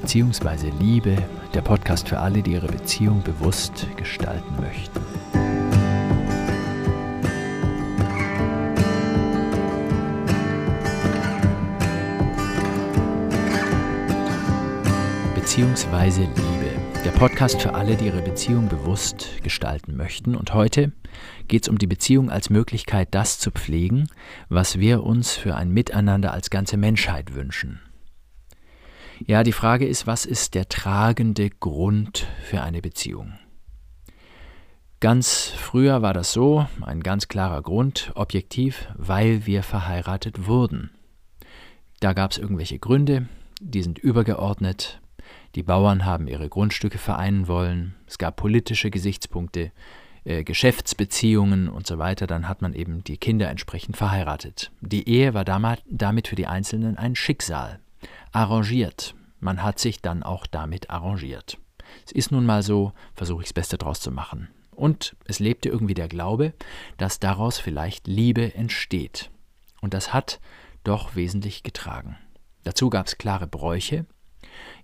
bzw. Liebe, der Podcast für alle, die ihre Beziehung bewusst gestalten möchten. Beziehungsweise Liebe, der Podcast für alle, die ihre Beziehung bewusst gestalten möchten. Und heute geht es um die Beziehung als Möglichkeit, das zu pflegen, was wir uns für ein Miteinander als ganze Menschheit wünschen. Ja, die Frage ist, was ist der tragende Grund für eine Beziehung? Ganz früher war das so, ein ganz klarer Grund, objektiv, weil wir verheiratet wurden. Da gab es irgendwelche Gründe, die sind übergeordnet. Die Bauern haben ihre Grundstücke vereinen wollen, es gab politische Gesichtspunkte, äh, Geschäftsbeziehungen und so weiter, dann hat man eben die Kinder entsprechend verheiratet. Die Ehe war damit für die Einzelnen ein Schicksal, arrangiert. Man hat sich dann auch damit arrangiert. Es ist nun mal so, versuche ich das Beste draus zu machen. Und es lebte irgendwie der Glaube, dass daraus vielleicht Liebe entsteht. Und das hat doch wesentlich getragen. Dazu gab es klare Bräuche.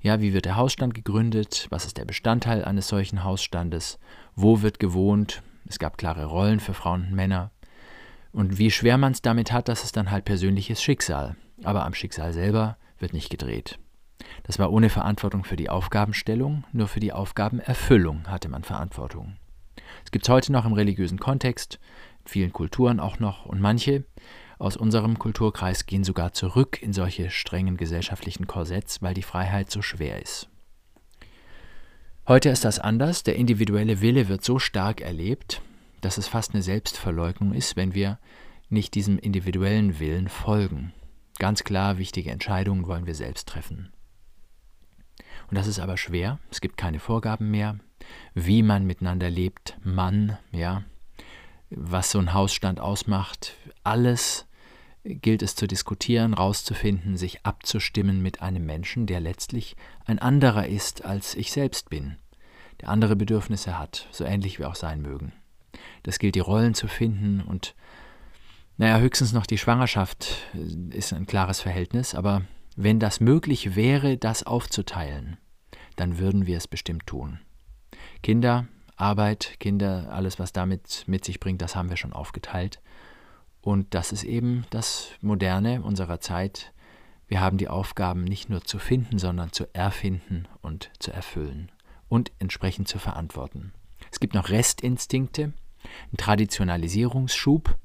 Ja, wie wird der Hausstand gegründet? Was ist der Bestandteil eines solchen Hausstandes? Wo wird gewohnt? Es gab klare Rollen für Frauen und Männer. Und wie schwer man es damit hat, das ist dann halt persönliches Schicksal. Aber am Schicksal selber wird nicht gedreht. Das war ohne Verantwortung für die Aufgabenstellung, nur für die Aufgabenerfüllung hatte man Verantwortung. Es gibt es heute noch im religiösen Kontext, in vielen Kulturen auch noch, und manche aus unserem Kulturkreis gehen sogar zurück in solche strengen gesellschaftlichen Korsetts, weil die Freiheit so schwer ist. Heute ist das anders, der individuelle Wille wird so stark erlebt, dass es fast eine Selbstverleugnung ist, wenn wir nicht diesem individuellen Willen folgen. Ganz klar, wichtige Entscheidungen wollen wir selbst treffen. Und das ist aber schwer. Es gibt keine Vorgaben mehr, wie man miteinander lebt, Mann, ja, was so ein Hausstand ausmacht. Alles gilt es zu diskutieren, rauszufinden, sich abzustimmen mit einem Menschen, der letztlich ein anderer ist, als ich selbst bin, der andere Bedürfnisse hat, so ähnlich wir auch sein mögen. Das gilt, die Rollen zu finden und naja, höchstens noch die Schwangerschaft ist ein klares Verhältnis, aber wenn das möglich wäre, das aufzuteilen, dann würden wir es bestimmt tun. Kinder, Arbeit, Kinder, alles, was damit mit sich bringt, das haben wir schon aufgeteilt. Und das ist eben das Moderne unserer Zeit. Wir haben die Aufgaben nicht nur zu finden, sondern zu erfinden und zu erfüllen und entsprechend zu verantworten. Es gibt noch Restinstinkte, einen Traditionalisierungsschub,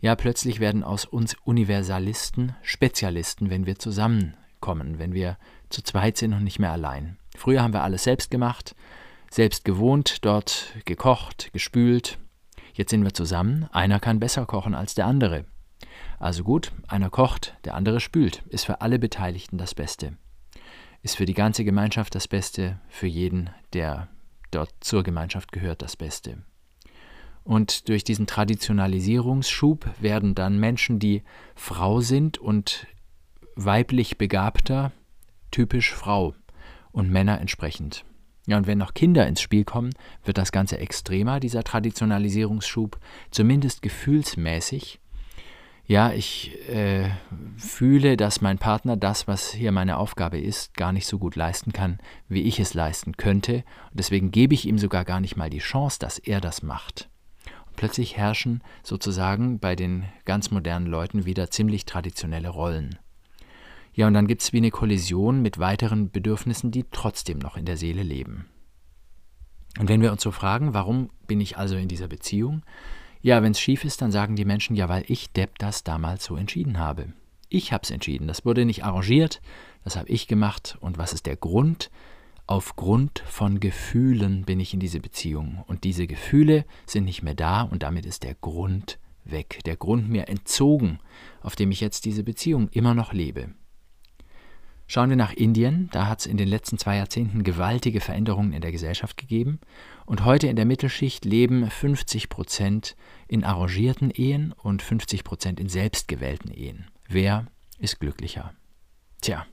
ja, plötzlich werden aus uns Universalisten Spezialisten, wenn wir zusammenkommen, wenn wir zu zweit sind und nicht mehr allein. Früher haben wir alles selbst gemacht, selbst gewohnt, dort gekocht, gespült. Jetzt sind wir zusammen, einer kann besser kochen als der andere. Also gut, einer kocht, der andere spült, ist für alle Beteiligten das Beste. Ist für die ganze Gemeinschaft das Beste, für jeden, der dort zur Gemeinschaft gehört, das Beste. Und durch diesen Traditionalisierungsschub werden dann Menschen, die Frau sind und weiblich begabter, typisch Frau und Männer entsprechend. Ja, und wenn noch Kinder ins Spiel kommen, wird das Ganze extremer, dieser Traditionalisierungsschub, zumindest gefühlsmäßig. Ja, ich äh, fühle, dass mein Partner das, was hier meine Aufgabe ist, gar nicht so gut leisten kann, wie ich es leisten könnte. Und deswegen gebe ich ihm sogar gar nicht mal die Chance, dass er das macht. Plötzlich herrschen sozusagen bei den ganz modernen Leuten wieder ziemlich traditionelle Rollen. Ja, und dann gibt es wie eine Kollision mit weiteren Bedürfnissen, die trotzdem noch in der Seele leben. Und wenn wir uns so fragen, warum bin ich also in dieser Beziehung? Ja, wenn es schief ist, dann sagen die Menschen, ja, weil ich Depp das damals so entschieden habe. Ich habe es entschieden, das wurde nicht arrangiert, das habe ich gemacht. Und was ist der Grund? Aufgrund von Gefühlen bin ich in diese Beziehung. Und diese Gefühle sind nicht mehr da und damit ist der Grund weg, der Grund mir entzogen, auf dem ich jetzt diese Beziehung immer noch lebe. Schauen wir nach Indien, da hat es in den letzten zwei Jahrzehnten gewaltige Veränderungen in der Gesellschaft gegeben und heute in der Mittelschicht leben 50 Prozent in arrangierten Ehen und 50 Prozent in selbstgewählten Ehen. Wer ist glücklicher? Tja,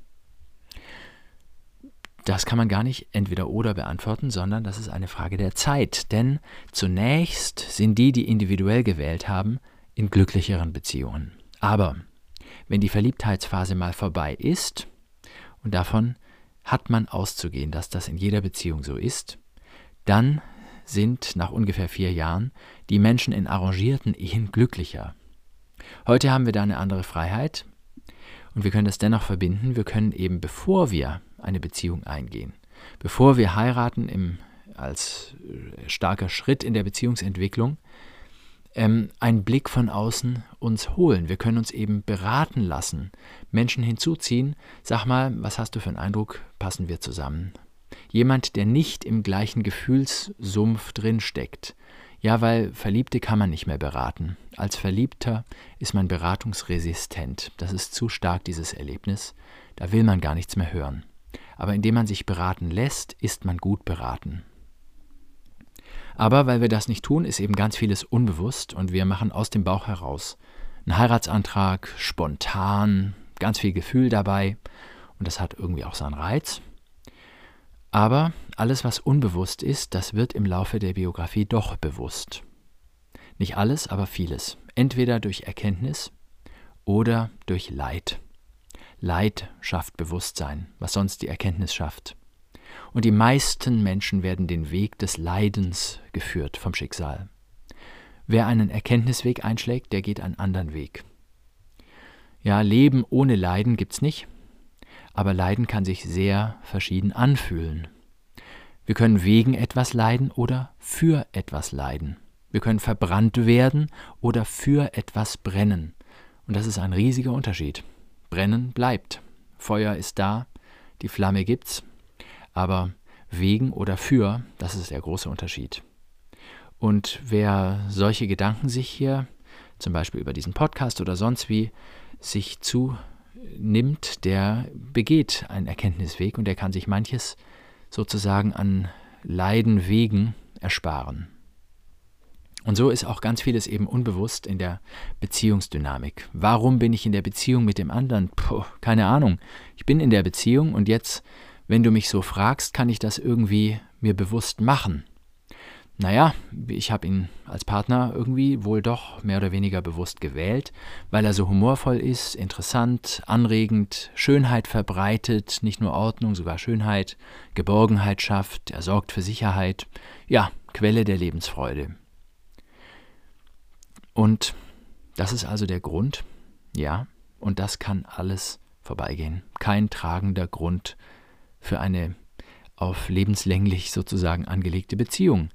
das kann man gar nicht entweder oder beantworten, sondern das ist eine Frage der Zeit. Denn zunächst sind die, die individuell gewählt haben, in glücklicheren Beziehungen. Aber wenn die Verliebtheitsphase mal vorbei ist, und davon hat man auszugehen, dass das in jeder Beziehung so ist, dann sind nach ungefähr vier Jahren die Menschen in arrangierten Ehen glücklicher. Heute haben wir da eine andere Freiheit und wir können das dennoch verbinden. Wir können eben, bevor wir eine Beziehung eingehen, bevor wir heiraten im, als äh, starker Schritt in der Beziehungsentwicklung, ähm, einen Blick von außen uns holen. Wir können uns eben beraten lassen, Menschen hinzuziehen. Sag mal, was hast du für einen Eindruck? Passen wir zusammen? Jemand, der nicht im gleichen Gefühlssumpf drinsteckt. Ja, weil Verliebte kann man nicht mehr beraten. Als Verliebter ist man beratungsresistent. Das ist zu stark, dieses Erlebnis. Da will man gar nichts mehr hören. Aber indem man sich beraten lässt, ist man gut beraten. Aber weil wir das nicht tun, ist eben ganz vieles unbewusst und wir machen aus dem Bauch heraus einen Heiratsantrag, spontan, ganz viel Gefühl dabei und das hat irgendwie auch seinen Reiz. Aber alles, was unbewusst ist, das wird im Laufe der Biografie doch bewusst. Nicht alles, aber vieles. Entweder durch Erkenntnis oder durch Leid. Leid schafft Bewusstsein, was sonst die Erkenntnis schafft. Und die meisten Menschen werden den Weg des Leidens geführt vom Schicksal. Wer einen Erkenntnisweg einschlägt, der geht einen anderen Weg. Ja, Leben ohne Leiden gibt's nicht, aber Leiden kann sich sehr verschieden anfühlen. Wir können wegen etwas leiden oder für etwas leiden. Wir können verbrannt werden oder für etwas brennen. Und das ist ein riesiger Unterschied. Brennen bleibt. Feuer ist da, die Flamme gibt's, aber wegen oder für, das ist der große Unterschied. Und wer solche Gedanken sich hier, zum Beispiel über diesen Podcast oder sonst wie, sich zunimmt, der begeht einen Erkenntnisweg und der kann sich manches sozusagen an Leiden wegen ersparen. Und so ist auch ganz vieles eben unbewusst in der Beziehungsdynamik. Warum bin ich in der Beziehung mit dem anderen? Puh, keine Ahnung. Ich bin in der Beziehung und jetzt wenn du mich so fragst, kann ich das irgendwie mir bewusst machen. Naja, ich habe ihn als Partner irgendwie wohl doch mehr oder weniger bewusst gewählt, weil er so humorvoll ist, interessant, anregend, Schönheit verbreitet, nicht nur Ordnung, sogar Schönheit, Geborgenheit schafft, er sorgt für Sicherheit, ja, Quelle der Lebensfreude. Und das ist also der Grund, ja, und das kann alles vorbeigehen. Kein tragender Grund für eine auf lebenslänglich sozusagen angelegte Beziehung.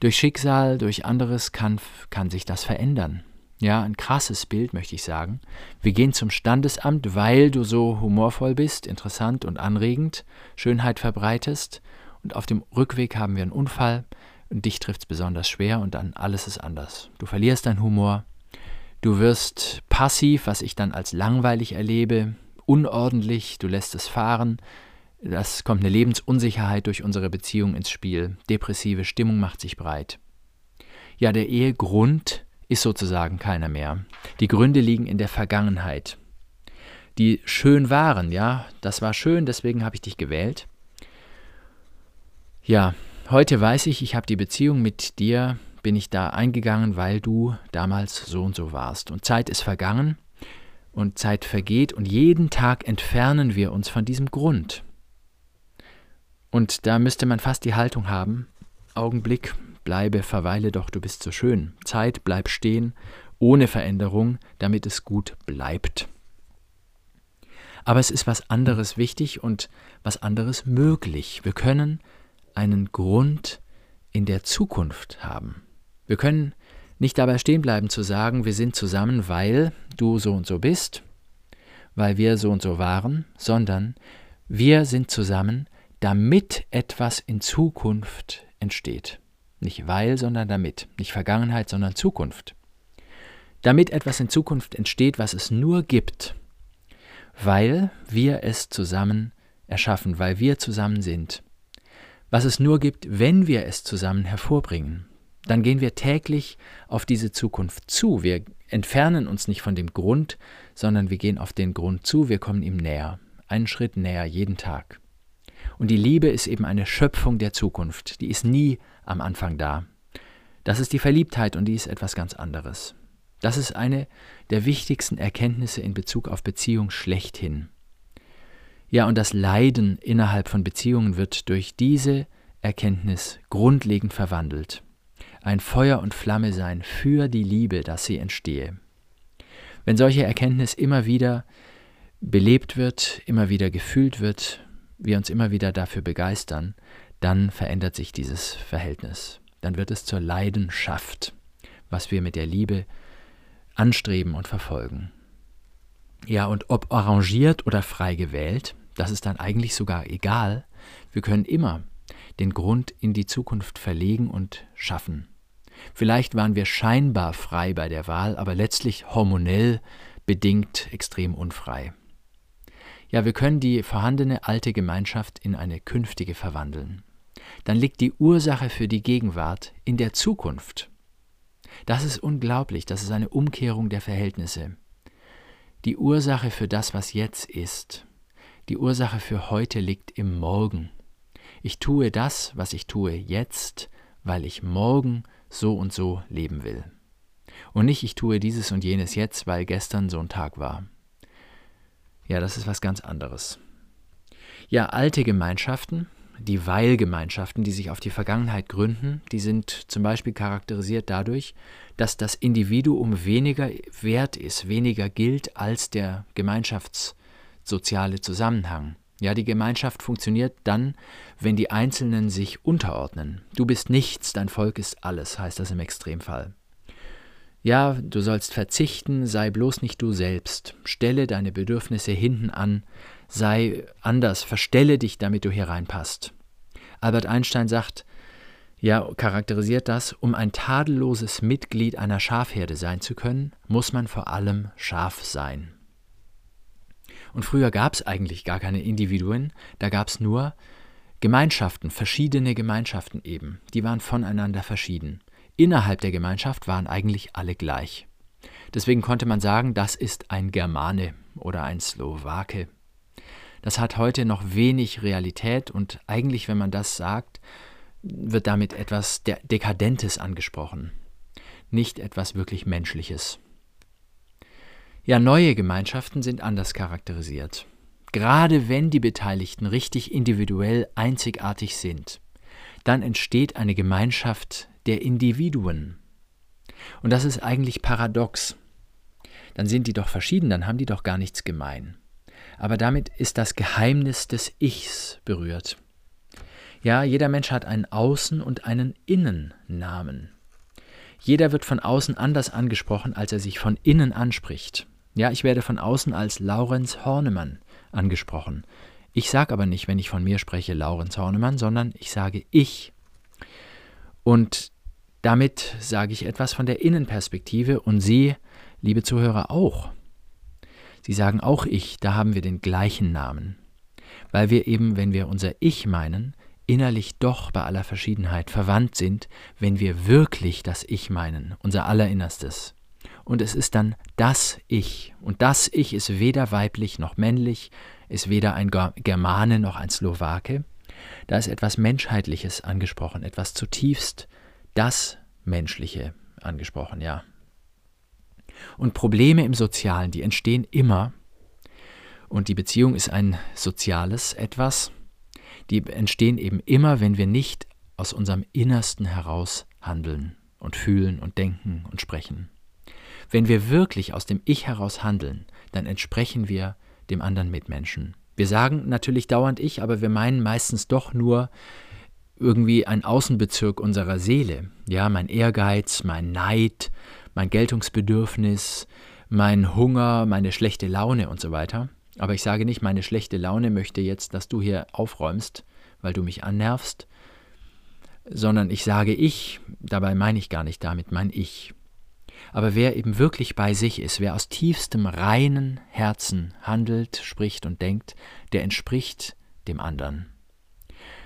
Durch Schicksal, durch anderes kann, kann sich das verändern. Ja, ein krasses Bild, möchte ich sagen. Wir gehen zum Standesamt, weil du so humorvoll bist, interessant und anregend, Schönheit verbreitest. Und auf dem Rückweg haben wir einen Unfall und dich trifft es besonders schwer und dann alles ist anders. Du verlierst deinen Humor, du wirst passiv, was ich dann als langweilig erlebe, unordentlich, du lässt es fahren, das kommt eine Lebensunsicherheit durch unsere Beziehung ins Spiel. Depressive Stimmung macht sich breit. Ja, der Ehegrund ist sozusagen keiner mehr. Die Gründe liegen in der Vergangenheit. Die schön waren, ja, das war schön, deswegen habe ich dich gewählt. Ja, heute weiß ich, ich habe die Beziehung mit dir, bin ich da eingegangen, weil du damals so und so warst. Und Zeit ist vergangen und Zeit vergeht und jeden Tag entfernen wir uns von diesem Grund. Und da müsste man fast die Haltung haben, Augenblick, bleibe, verweile doch, du bist so schön. Zeit, bleib stehen, ohne Veränderung, damit es gut bleibt. Aber es ist was anderes wichtig und was anderes möglich. Wir können einen Grund in der Zukunft haben. Wir können nicht dabei stehen bleiben zu sagen, wir sind zusammen, weil du so und so bist, weil wir so und so waren, sondern wir sind zusammen, damit etwas in Zukunft entsteht. Nicht weil, sondern damit. Nicht Vergangenheit, sondern Zukunft. Damit etwas in Zukunft entsteht, was es nur gibt, weil wir es zusammen erschaffen, weil wir zusammen sind. Was es nur gibt, wenn wir es zusammen hervorbringen. Dann gehen wir täglich auf diese Zukunft zu. Wir entfernen uns nicht von dem Grund, sondern wir gehen auf den Grund zu, wir kommen ihm näher. Einen Schritt näher jeden Tag. Und die Liebe ist eben eine Schöpfung der Zukunft, die ist nie am Anfang da. Das ist die Verliebtheit und die ist etwas ganz anderes. Das ist eine der wichtigsten Erkenntnisse in Bezug auf Beziehung schlechthin. Ja, und das Leiden innerhalb von Beziehungen wird durch diese Erkenntnis grundlegend verwandelt. Ein Feuer und Flamme sein für die Liebe, dass sie entstehe. Wenn solche Erkenntnis immer wieder belebt wird, immer wieder gefühlt wird, wir uns immer wieder dafür begeistern, dann verändert sich dieses Verhältnis. Dann wird es zur Leidenschaft, was wir mit der Liebe anstreben und verfolgen. Ja, und ob arrangiert oder frei gewählt, das ist dann eigentlich sogar egal. Wir können immer den Grund in die Zukunft verlegen und schaffen. Vielleicht waren wir scheinbar frei bei der Wahl, aber letztlich hormonell bedingt extrem unfrei. Ja, wir können die vorhandene alte Gemeinschaft in eine künftige verwandeln. Dann liegt die Ursache für die Gegenwart in der Zukunft. Das ist unglaublich, das ist eine Umkehrung der Verhältnisse. Die Ursache für das, was jetzt ist, die Ursache für heute liegt im Morgen. Ich tue das, was ich tue jetzt, weil ich morgen so und so leben will. Und nicht ich tue dieses und jenes jetzt, weil gestern so ein Tag war. Ja, das ist was ganz anderes. Ja, alte Gemeinschaften, die Weilgemeinschaften, die sich auf die Vergangenheit gründen, die sind zum Beispiel charakterisiert dadurch, dass das Individuum weniger wert ist, weniger gilt als der gemeinschaftssoziale Zusammenhang. Ja, die Gemeinschaft funktioniert dann, wenn die Einzelnen sich unterordnen. Du bist nichts, dein Volk ist alles, heißt das im Extremfall. Ja, du sollst verzichten, sei bloß nicht du selbst, stelle deine Bedürfnisse hinten an, sei anders, verstelle dich, damit du hier reinpasst. Albert Einstein sagt, ja, charakterisiert das, um ein tadelloses Mitglied einer Schafherde sein zu können, muss man vor allem Schaf sein. Und früher gab es eigentlich gar keine Individuen, da gab es nur Gemeinschaften, verschiedene Gemeinschaften eben, die waren voneinander verschieden. Innerhalb der Gemeinschaft waren eigentlich alle gleich. Deswegen konnte man sagen, das ist ein Germane oder ein Slowake. Das hat heute noch wenig Realität und eigentlich, wenn man das sagt, wird damit etwas Dekadentes angesprochen, nicht etwas wirklich Menschliches. Ja, neue Gemeinschaften sind anders charakterisiert. Gerade wenn die Beteiligten richtig individuell einzigartig sind, dann entsteht eine Gemeinschaft der Individuen. Und das ist eigentlich paradox. Dann sind die doch verschieden, dann haben die doch gar nichts gemein. Aber damit ist das Geheimnis des Ichs berührt. Ja, jeder Mensch hat einen Außen- und einen Innennamen. Jeder wird von außen anders angesprochen, als er sich von innen anspricht. Ja, ich werde von außen als Laurenz Hornemann angesprochen. Ich sage aber nicht, wenn ich von mir spreche, Laurenz Hornemann, sondern ich sage ich. Und damit sage ich etwas von der Innenperspektive und Sie, liebe Zuhörer, auch. Sie sagen auch ich, da haben wir den gleichen Namen. Weil wir eben, wenn wir unser Ich meinen, innerlich doch bei aller Verschiedenheit verwandt sind, wenn wir wirklich das Ich meinen, unser Allerinnerstes und es ist dann das Ich. Und das Ich ist weder weiblich noch männlich, ist weder ein Germane noch ein Slowake. Da ist etwas Menschheitliches angesprochen, etwas zutiefst das Menschliche angesprochen, ja. Und Probleme im Sozialen, die entstehen immer, und die Beziehung ist ein soziales etwas, die entstehen eben immer, wenn wir nicht aus unserem Innersten heraus handeln und fühlen und denken und sprechen. Wenn wir wirklich aus dem Ich heraus handeln, dann entsprechen wir dem anderen Mitmenschen. Wir sagen natürlich dauernd Ich, aber wir meinen meistens doch nur irgendwie ein Außenbezirk unserer Seele. Ja, mein Ehrgeiz, mein Neid, mein Geltungsbedürfnis, mein Hunger, meine schlechte Laune und so weiter. Aber ich sage nicht, meine schlechte Laune möchte jetzt, dass du hier aufräumst, weil du mich annervst, sondern ich sage ich, dabei meine ich gar nicht damit mein Ich. Aber wer eben wirklich bei sich ist, wer aus tiefstem reinen Herzen handelt, spricht und denkt, der entspricht dem anderen.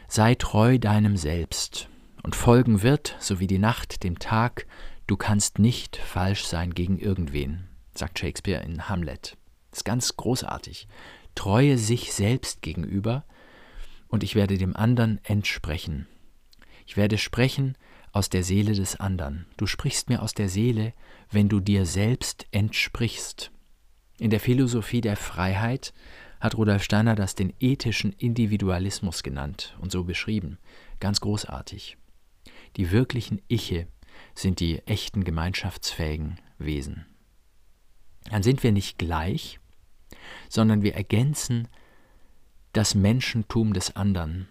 Sei treu deinem Selbst und folgen wird, so wie die Nacht dem Tag, du kannst nicht falsch sein gegen irgendwen, sagt Shakespeare in Hamlet. Das ist ganz großartig. Treue sich selbst gegenüber und ich werde dem anderen entsprechen. Ich werde sprechen aus der Seele des anderen. Du sprichst mir aus der Seele, wenn du dir selbst entsprichst. In der Philosophie der Freiheit hat Rudolf Steiner das den ethischen Individualismus genannt und so beschrieben. Ganz großartig. Die wirklichen Iche sind die echten gemeinschaftsfähigen Wesen. Dann sind wir nicht gleich, sondern wir ergänzen das Menschentum des anderen.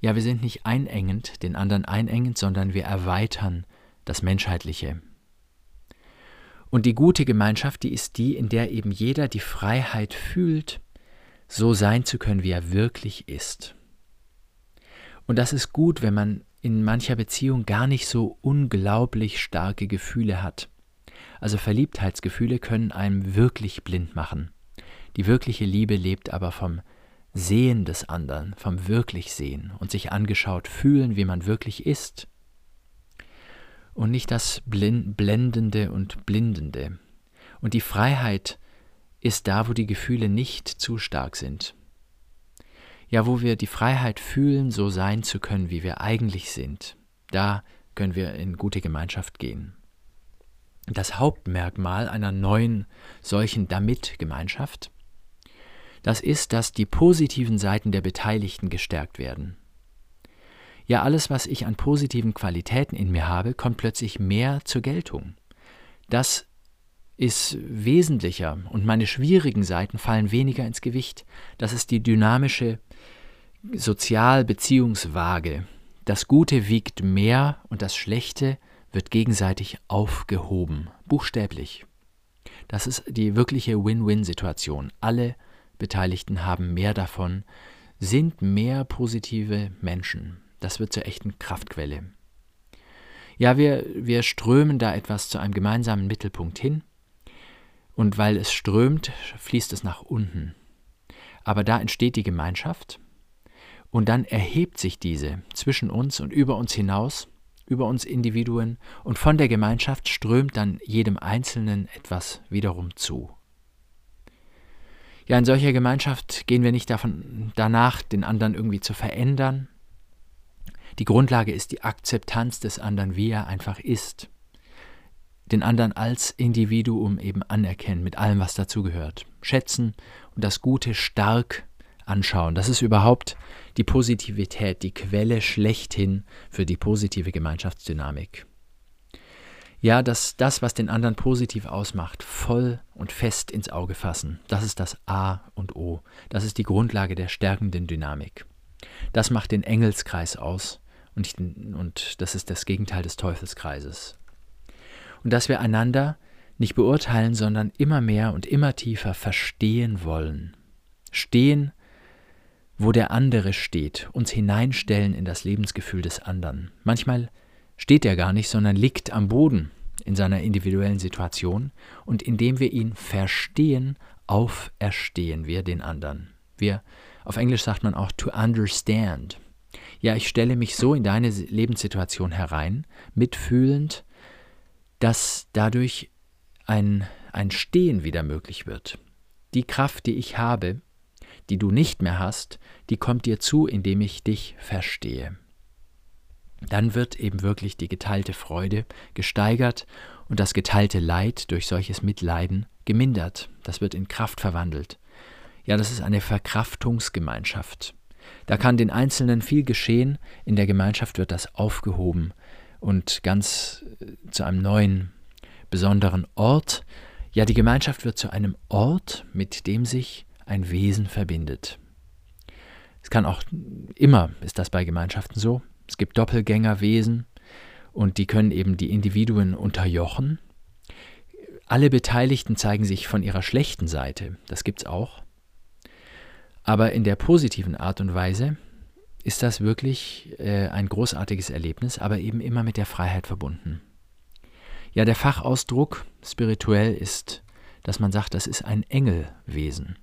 Ja, wir sind nicht einengend, den anderen einengend, sondern wir erweitern das Menschheitliche. Und die gute Gemeinschaft, die ist die, in der eben jeder die Freiheit fühlt, so sein zu können, wie er wirklich ist. Und das ist gut, wenn man in mancher Beziehung gar nicht so unglaublich starke Gefühle hat. Also Verliebtheitsgefühle können einem wirklich blind machen. Die wirkliche Liebe lebt aber vom Sehen des anderen, vom Wirklichsehen und sich angeschaut fühlen, wie man wirklich ist. Und nicht das Blendende und Blindende. Und die Freiheit ist da, wo die Gefühle nicht zu stark sind. Ja, wo wir die Freiheit fühlen, so sein zu können, wie wir eigentlich sind. Da können wir in gute Gemeinschaft gehen. Das Hauptmerkmal einer neuen solchen Damit-Gemeinschaft das ist, dass die positiven Seiten der Beteiligten gestärkt werden. Ja, alles, was ich an positiven Qualitäten in mir habe, kommt plötzlich mehr zur Geltung. Das ist wesentlicher und meine schwierigen Seiten fallen weniger ins Gewicht. Das ist die dynamische Sozialbeziehungswaage. Das Gute wiegt mehr und das Schlechte wird gegenseitig aufgehoben, buchstäblich. Das ist die wirkliche Win-Win-Situation. Alle Beteiligten haben mehr davon, sind mehr positive Menschen. Das wird zur echten Kraftquelle. Ja, wir, wir strömen da etwas zu einem gemeinsamen Mittelpunkt hin. Und weil es strömt, fließt es nach unten. Aber da entsteht die Gemeinschaft und dann erhebt sich diese zwischen uns und über uns hinaus, über uns Individuen und von der Gemeinschaft strömt dann jedem Einzelnen etwas wiederum zu. Ja, in solcher Gemeinschaft gehen wir nicht davon danach, den anderen irgendwie zu verändern. Die Grundlage ist die Akzeptanz des anderen, wie er einfach ist. Den anderen als Individuum eben anerkennen, mit allem, was dazugehört. Schätzen und das Gute stark anschauen. Das ist überhaupt die Positivität, die Quelle schlechthin für die positive Gemeinschaftsdynamik. Ja, dass das, was den anderen positiv ausmacht, voll und fest ins Auge fassen. Das ist das A und O. Das ist die Grundlage der stärkenden Dynamik. Das macht den Engelskreis aus und, und das ist das Gegenteil des Teufelskreises. Und dass wir einander nicht beurteilen, sondern immer mehr und immer tiefer verstehen wollen. Stehen, wo der andere steht, uns hineinstellen in das Lebensgefühl des anderen. Manchmal steht er gar nicht, sondern liegt am Boden in seiner individuellen Situation und indem wir ihn verstehen, auferstehen wir den anderen. Wir, auf Englisch sagt man auch to understand. Ja, ich stelle mich so in deine Lebenssituation herein, mitfühlend, dass dadurch ein, ein Stehen wieder möglich wird. Die Kraft, die ich habe, die du nicht mehr hast, die kommt dir zu, indem ich dich verstehe dann wird eben wirklich die geteilte Freude gesteigert und das geteilte Leid durch solches Mitleiden gemindert. Das wird in Kraft verwandelt. Ja, das ist eine Verkraftungsgemeinschaft. Da kann den Einzelnen viel geschehen, in der Gemeinschaft wird das aufgehoben und ganz äh, zu einem neuen, besonderen Ort. Ja, die Gemeinschaft wird zu einem Ort, mit dem sich ein Wesen verbindet. Es kann auch immer, ist das bei Gemeinschaften so, es gibt Doppelgängerwesen und die können eben die Individuen unterjochen. Alle Beteiligten zeigen sich von ihrer schlechten Seite, das gibt es auch. Aber in der positiven Art und Weise ist das wirklich äh, ein großartiges Erlebnis, aber eben immer mit der Freiheit verbunden. Ja, der Fachausdruck spirituell ist, dass man sagt, das ist ein Engelwesen.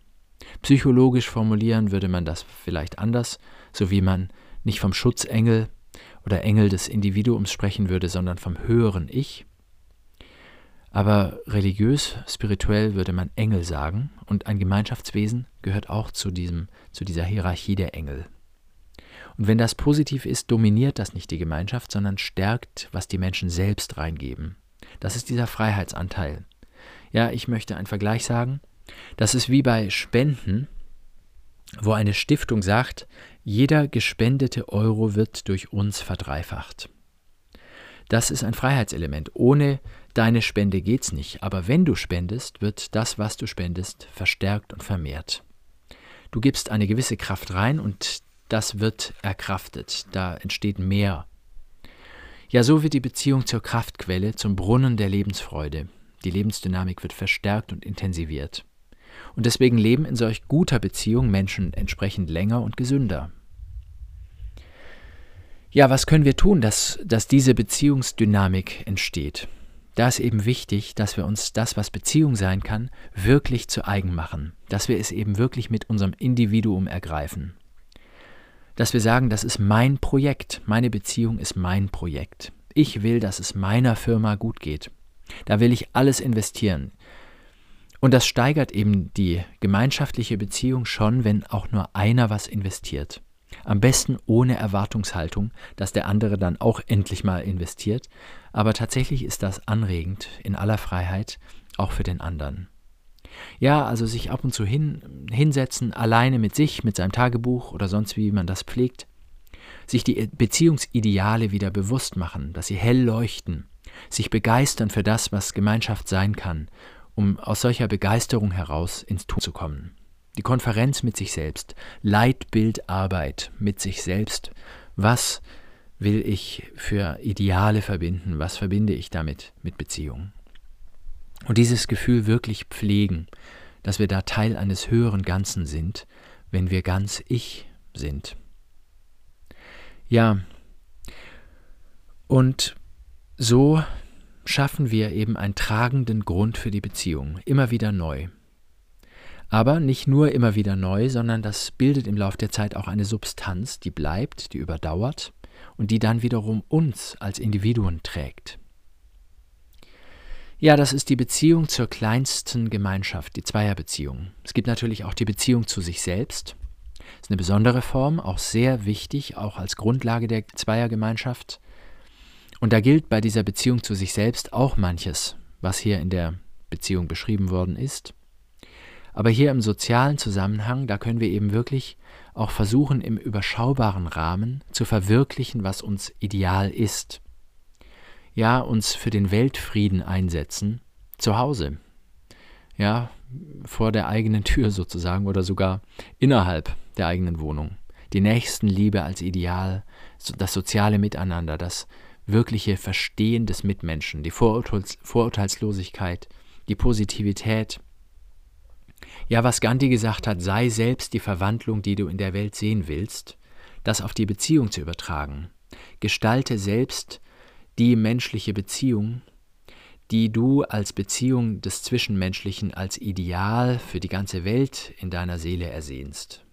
Psychologisch formulieren würde man das vielleicht anders, so wie man nicht vom Schutzengel oder Engel des Individuums sprechen würde, sondern vom höheren Ich. Aber religiös, spirituell würde man Engel sagen, und ein Gemeinschaftswesen gehört auch zu, diesem, zu dieser Hierarchie der Engel. Und wenn das positiv ist, dominiert das nicht die Gemeinschaft, sondern stärkt, was die Menschen selbst reingeben. Das ist dieser Freiheitsanteil. Ja, ich möchte einen Vergleich sagen. Das ist wie bei Spenden. Wo eine Stiftung sagt, jeder gespendete Euro wird durch uns verdreifacht. Das ist ein Freiheitselement. Ohne deine Spende geht's nicht. Aber wenn du spendest, wird das, was du spendest, verstärkt und vermehrt. Du gibst eine gewisse Kraft rein und das wird erkraftet. Da entsteht mehr. Ja, so wird die Beziehung zur Kraftquelle, zum Brunnen der Lebensfreude. Die Lebensdynamik wird verstärkt und intensiviert. Und deswegen leben in solch guter Beziehung Menschen entsprechend länger und gesünder. Ja, was können wir tun, dass, dass diese Beziehungsdynamik entsteht? Da ist eben wichtig, dass wir uns das, was Beziehung sein kann, wirklich zu eigen machen, dass wir es eben wirklich mit unserem Individuum ergreifen. Dass wir sagen, das ist mein Projekt, meine Beziehung ist mein Projekt. Ich will, dass es meiner Firma gut geht. Da will ich alles investieren. Und das steigert eben die gemeinschaftliche Beziehung schon, wenn auch nur einer was investiert. Am besten ohne Erwartungshaltung, dass der andere dann auch endlich mal investiert. Aber tatsächlich ist das anregend in aller Freiheit, auch für den anderen. Ja, also sich ab und zu hin, hinsetzen, alleine mit sich, mit seinem Tagebuch oder sonst wie man das pflegt, sich die Beziehungsideale wieder bewusst machen, dass sie hell leuchten, sich begeistern für das, was Gemeinschaft sein kann, um aus solcher Begeisterung heraus ins Tun zu kommen. Die Konferenz mit sich selbst, Leitbildarbeit mit sich selbst. Was will ich für Ideale verbinden? Was verbinde ich damit mit Beziehungen? Und dieses Gefühl wirklich pflegen, dass wir da Teil eines höheren Ganzen sind, wenn wir ganz ich sind. Ja, und so schaffen wir eben einen tragenden Grund für die Beziehung, immer wieder neu. Aber nicht nur immer wieder neu, sondern das bildet im Laufe der Zeit auch eine Substanz, die bleibt, die überdauert und die dann wiederum uns als Individuen trägt. Ja, das ist die Beziehung zur kleinsten Gemeinschaft, die Zweierbeziehung. Es gibt natürlich auch die Beziehung zu sich selbst. Das ist eine besondere Form, auch sehr wichtig, auch als Grundlage der Zweiergemeinschaft. Und da gilt bei dieser Beziehung zu sich selbst auch manches, was hier in der Beziehung beschrieben worden ist. Aber hier im sozialen Zusammenhang, da können wir eben wirklich auch versuchen, im überschaubaren Rahmen zu verwirklichen, was uns ideal ist. Ja, uns für den Weltfrieden einsetzen, zu Hause. Ja, vor der eigenen Tür sozusagen oder sogar innerhalb der eigenen Wohnung. Die Nächstenliebe als Ideal, das soziale Miteinander, das wirkliche Verstehen des Mitmenschen, die Vorurteils Vorurteilslosigkeit, die Positivität, ja, was Gandhi gesagt hat, sei selbst die Verwandlung, die du in der Welt sehen willst, das auf die Beziehung zu übertragen. Gestalte selbst die menschliche Beziehung, die du als Beziehung des Zwischenmenschlichen als Ideal für die ganze Welt in deiner Seele ersehnst.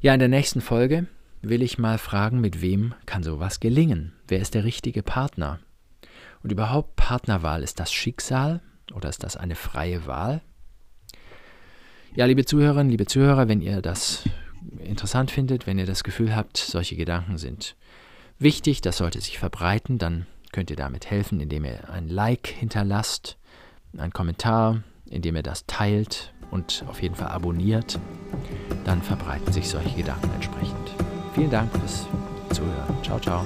Ja, in der nächsten Folge will ich mal fragen, mit wem kann sowas gelingen? Wer ist der richtige Partner? Und überhaupt Partnerwahl, ist das Schicksal oder ist das eine freie Wahl? Ja, liebe Zuhörerinnen, liebe Zuhörer, wenn ihr das interessant findet, wenn ihr das Gefühl habt, solche Gedanken sind wichtig, das sollte sich verbreiten, dann könnt ihr damit helfen, indem ihr ein Like hinterlasst, einen Kommentar, indem ihr das teilt und auf jeden Fall abonniert. Dann verbreiten sich solche Gedanken entsprechend. Vielen Dank fürs Zuhören. Ciao, ciao.